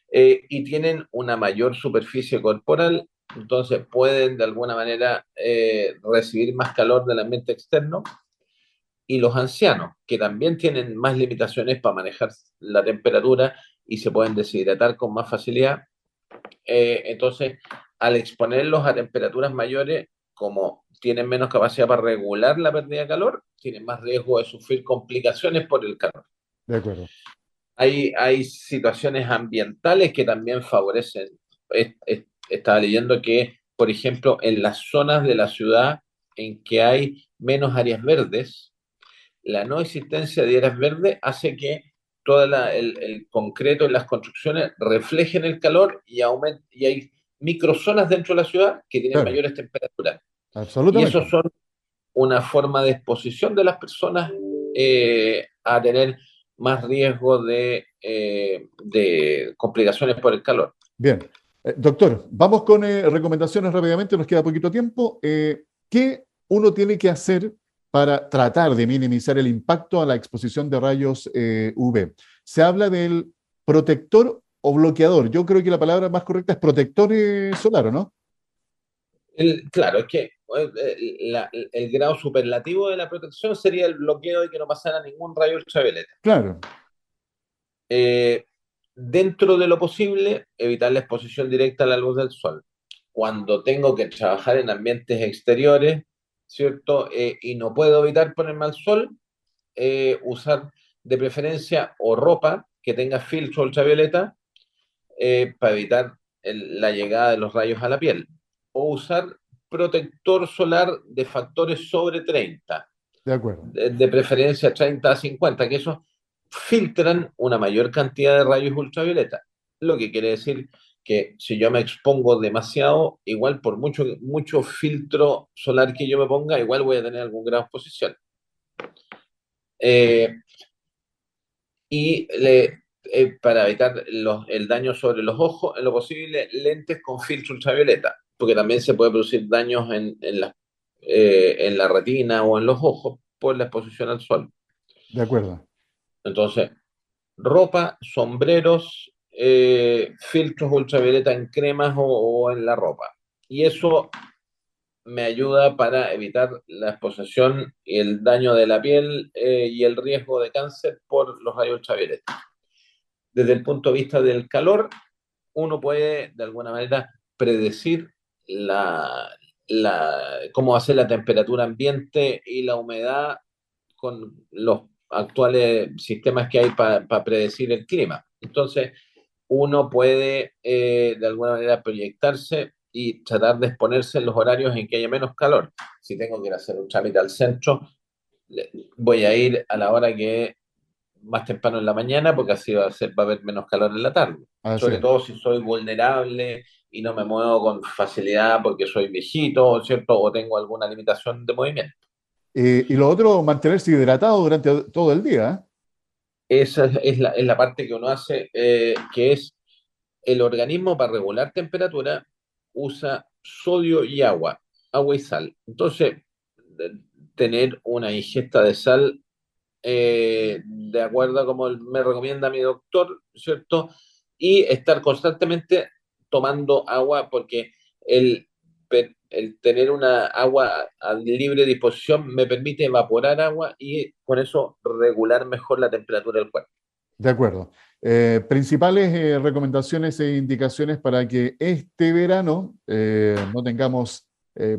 eh, y tienen una mayor superficie corporal, entonces pueden de alguna manera eh, recibir más calor del ambiente externo, y los ancianos, que también tienen más limitaciones para manejar la temperatura y se pueden deshidratar con más facilidad. Eh, entonces, al exponerlos a temperaturas mayores, como tienen menos capacidad para regular la pérdida de calor, tienen más riesgo de sufrir complicaciones por el calor. De acuerdo. Hay, hay situaciones ambientales que también favorecen. estaba leyendo que, por ejemplo, en las zonas de la ciudad en que hay menos áreas verdes, la no existencia de áreas verdes hace que todo el, concreto en las construcciones reflejen el calor y, y hay microzonas dentro de la ciudad que tienen mayores temperaturas. Absolutamente. Y eso son una forma de exposición de las personas eh, a tener más riesgo de, eh, de, complicaciones por el calor. Bien. Eh, doctor, vamos con recomendaciones rápidamente, nos queda poquito tiempo. ¿Qué uno tiene que hacer para tratar de minimizar el impacto a la exposición de rayos UV? Se habla del protector o bloqueador. Yo creo que la palabra más correcta es protector solar, ¿o no? Claro, es que eh, el, grado superlativo de la protección sería el bloqueo de que no pasara ningún rayo ultravioleta. Claro. Eh, dentro de lo posible, evitar la exposición directa a la luz del sol. Cuando tengo que trabajar en ambientes exteriores, ¿cierto? Eh, y no puedo evitar ponerme al sol, usar de preferencia o ropa que tenga filtro ultravioleta para evitar la llegada de los rayos a la piel. O usar protector solar de factores sobre 30. De acuerdo. De, preferencia 30 a 50, que esos filtran una mayor cantidad de rayos ultravioleta. Lo que quiere decir que si yo me expongo demasiado, igual por mucho, mucho filtro solar que yo me ponga, igual voy a tener algún grado de exposición. Eh, y le, eh, para evitar el daño sobre los ojos, en lo posible, lentes con filtro ultravioleta porque también se puede producir daños en, en, la, eh, en la retina o en los ojos por la exposición al sol. De acuerdo. Entonces, ropa, sombreros, eh, filtros ultravioleta en cremas o, en la ropa. Y eso me ayuda para evitar la exposición y el daño de la piel eh, y el riesgo de cáncer por los rayos ultravioleta. Desde el punto de vista del calor, uno puede de alguna manera predecir la, la, cómo hacer la temperatura ambiente y la humedad con los actuales sistemas que hay para predecir el clima. Entonces, uno puede eh, de alguna manera proyectarse y tratar de exponerse en los horarios en que haya menos calor. Si tengo que ir a hacer un trámite al centro, voy a ir a la hora que más temprano en la mañana porque así va a, ser, va a haber menos calor en la tarde. Sobre todo si soy vulnerable y no me muevo con facilidad porque soy viejito, ¿cierto? O tengo alguna limitación de movimiento. Eh, y lo otro, mantenerse hidratado durante todo el día. ¿eh? Esa es la, es la, parte que uno hace, eh, que es el organismo para regular temperatura usa sodio y agua, agua y sal. Entonces, tener una ingesta de sal de acuerdo a como me recomienda mi doctor, ¿cierto? Y estar constantemente tomando agua porque el, tener una agua a libre disposición me permite evaporar agua y con eso regular mejor la temperatura del cuerpo. De acuerdo. Eh, principales eh, recomendaciones e indicaciones para que este verano eh, no tengamos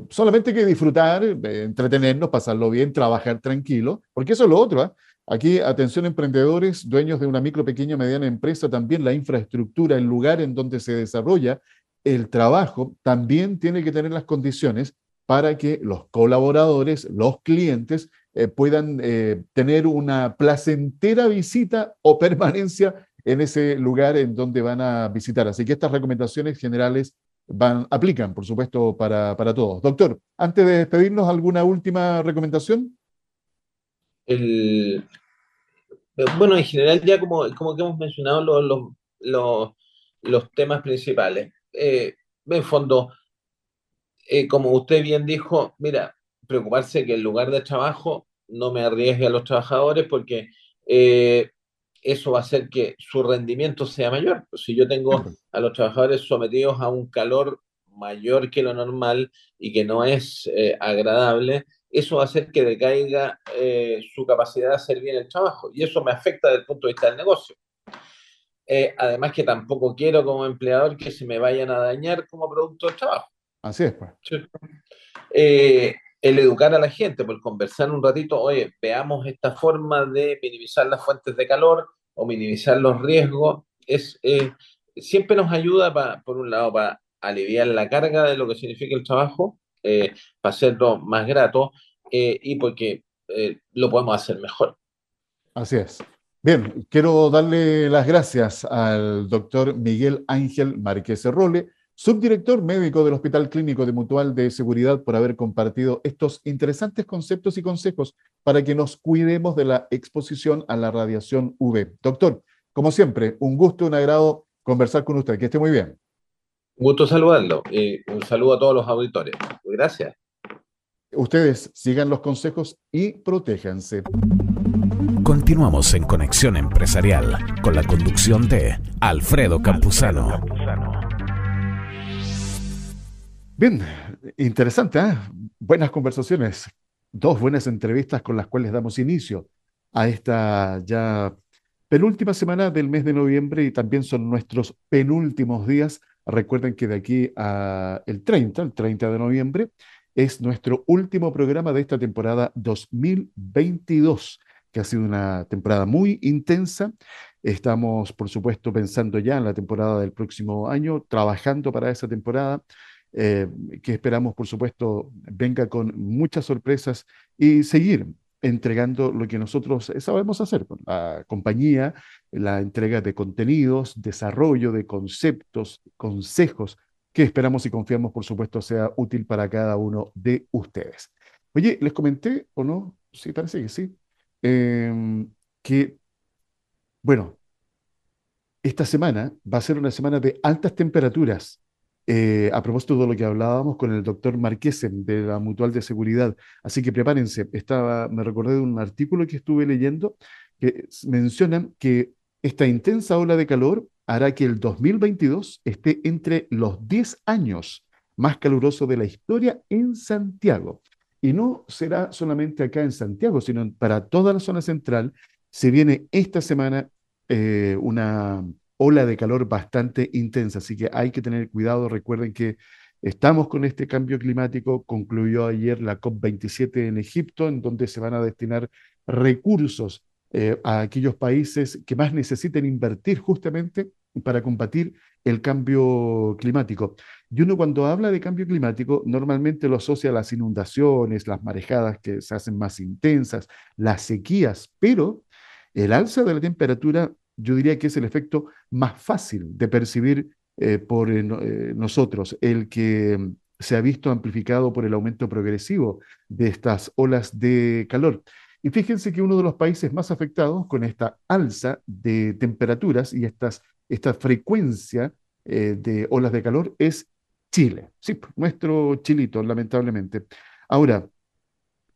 solamente que disfrutar, entretenernos, pasarlo bien, trabajar tranquilo, porque eso es lo otro. Aquí, atención emprendedores, dueños de una micro, pequeña, mediana empresa, también la infraestructura, el lugar en donde se desarrolla el trabajo, también tiene que tener las condiciones para que los colaboradores, los clientes, eh, puedan eh, tener una placentera visita o permanencia en ese lugar en donde van a visitar. Así que estas recomendaciones generales van, aplican, por supuesto, para, para todos. Doctor, antes de despedirnos, ¿alguna última recomendación? El, bueno, en general ya como, como que hemos mencionado los, los, los, temas principales. Eh, en fondo, eh, como usted bien dijo, mira, preocuparse que el lugar de trabajo no me arriesgue a los trabajadores porque eh, eso va a hacer que su rendimiento sea mayor. Si yo tengo a los trabajadores sometidos a un calor mayor que lo normal y que no es eh, agradable, eso va a hacer que decaiga eh, su capacidad de hacer bien el trabajo y eso me afecta desde el punto de vista del negocio. además que tampoco quiero como empleador que se me vayan a dañar como producto del trabajo. Así es, pues el educar a la gente, por conversar un ratito, oye, veamos esta forma de minimizar las fuentes de calor o minimizar los riesgos, es, eh, siempre nos ayuda, por un lado, para aliviar la carga de lo que significa el trabajo, eh, para hacerlo más grato eh, y porque lo podemos hacer mejor. Así es. Bien, quiero darle las gracias al doctor Miguel Ángel Márquez Role, subdirector médico del Hospital Clínico de Mutual de Seguridad, por haber compartido estos interesantes conceptos y consejos para que nos cuidemos de la exposición a la radiación UV. Doctor, como siempre, un gusto, un agrado conversar con usted. Que esté muy bien. Un gusto saludarlo y un saludo a todos los auditores. Gracias. Ustedes sigan los consejos y protéjanse. Continuamos en Conexión Empresarial con la conducción de Alfredo Campuzano. Bien, interesante, ¿eh? buenas conversaciones, dos buenas entrevistas con las cuales damos inicio a esta ya penúltima semana del mes de noviembre y también son nuestros penúltimos días. Recuerden que de aquí a el 30, el 30 de noviembre, es nuestro último programa de esta temporada 2022, que ha sido una temporada muy intensa. Estamos, por supuesto, pensando ya en la temporada del próximo año, trabajando para esa temporada eh, que esperamos, por supuesto, venga con muchas sorpresas y seguir entregando lo que nosotros sabemos hacer, la compañía, la entrega de contenidos, desarrollo de conceptos, consejos, que esperamos y confiamos, por supuesto, sea útil para cada uno de ustedes. Oye, les comenté, ¿o no? Sí, parece que sí, em, que, bueno, esta semana va a ser una semana de altas temperaturas eh, a propósito de lo que hablábamos con el doctor Marquesen de la Mutual de Seguridad. Así que prepárense. Estaba, me recordé de un artículo que estuve leyendo que mencionan que esta intensa ola de calor hará que el 2022 esté entre los 10 años más calurosos de la historia en Santiago. Y no será solamente acá en Santiago, sino para toda la zona central. Se viene esta semana eh, una ola de calor bastante intensa, así que hay que tener cuidado. Recuerden que estamos con este cambio climático. Concluyó ayer la COP27 en Egipto, en donde se van a destinar recursos eh, a aquellos países que más necesiten invertir justamente para combatir el cambio climático. Y uno cuando habla de cambio climático normalmente lo asocia a las inundaciones, las marejadas que se hacen más intensas, las sequías, pero el alza de la temperatura yo diría que es el efecto más fácil de percibir eh, por eh, eh, nosotros, el que mm, se ha visto amplificado por el aumento progresivo de estas olas de calor. Y fíjense que uno de los países más afectados con esta alza de temperaturas y estas, esta frecuencia de olas de calor es Chile. Sí, nuestro chilito, lamentablemente. Ahora,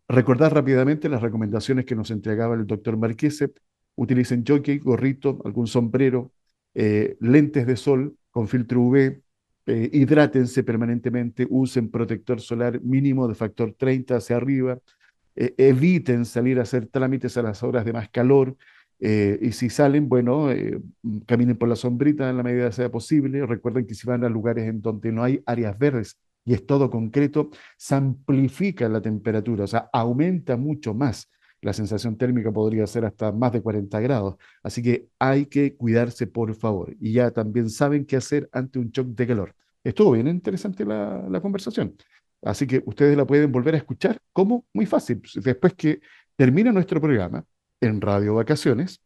recordar rápidamente las recomendaciones que nos entregaba el doctor Marquese utilicen jockey, gorrito, algún sombrero, eh, lentes de sol con filtro UV, eh, hidrátense permanentemente, usen protector solar mínimo de factor 30 hacia arriba, eh, eviten salir a hacer trámites a las horas de más calor, y si salen, bueno, caminen por la sombrita en la medida sea posible. Recuerden que si van a lugares en donde no hay áreas verdes y es todo concreto, se amplifica la temperatura, o sea, aumenta mucho más la sensación térmica podría ser hasta más de 40 grados. Así que hay que cuidarse, por favor. Y ya también saben qué hacer ante un shock de calor. Estuvo bien interesante la, conversación. Así que ustedes la pueden volver a escuchar como muy fácil. Después que termina nuestro programa en Radio Vacaciones,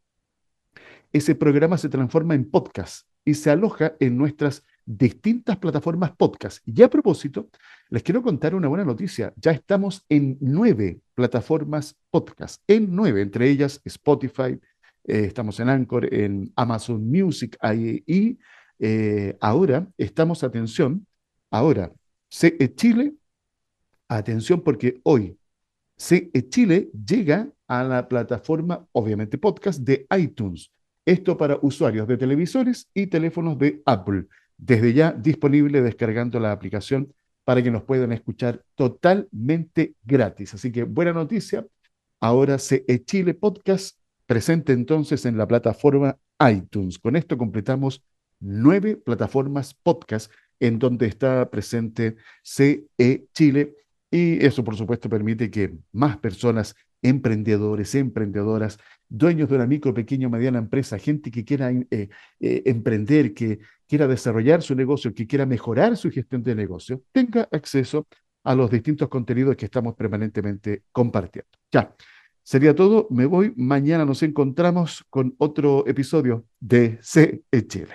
ese programa se transforma en podcast y se aloja en nuestras distintas plataformas podcast. Y a propósito, les quiero contar una buena noticia. Ya estamos en nueve plataformas podcast, en nueve, entre ellas Spotify, eh, estamos en Anchor, en Amazon Music y eh, ahora estamos, atención, ahora, CE Chile, atención porque hoy CE Chile llega a la plataforma, obviamente podcast, de iTunes. Esto para usuarios de televisores y teléfonos de Apple. Desde ya disponible descargando la aplicación para que nos puedan escuchar totalmente gratis. Así que buena noticia. Ahora CE Chile Podcast presente entonces en la plataforma iTunes. Con esto completamos nueve plataformas podcast en donde está presente CE Chile y eso por supuesto permite que más personas, emprendedores, emprendedoras, dueños de una micro, pequeña o mediana empresa, gente que quiera eh, eh, emprender, que quiera desarrollar su negocio, que quiera mejorar su gestión de negocio, tenga acceso a los distintos contenidos que estamos permanentemente compartiendo. Ya, sería todo. Me voy. Mañana nos encontramos con otro episodio de CE Chile.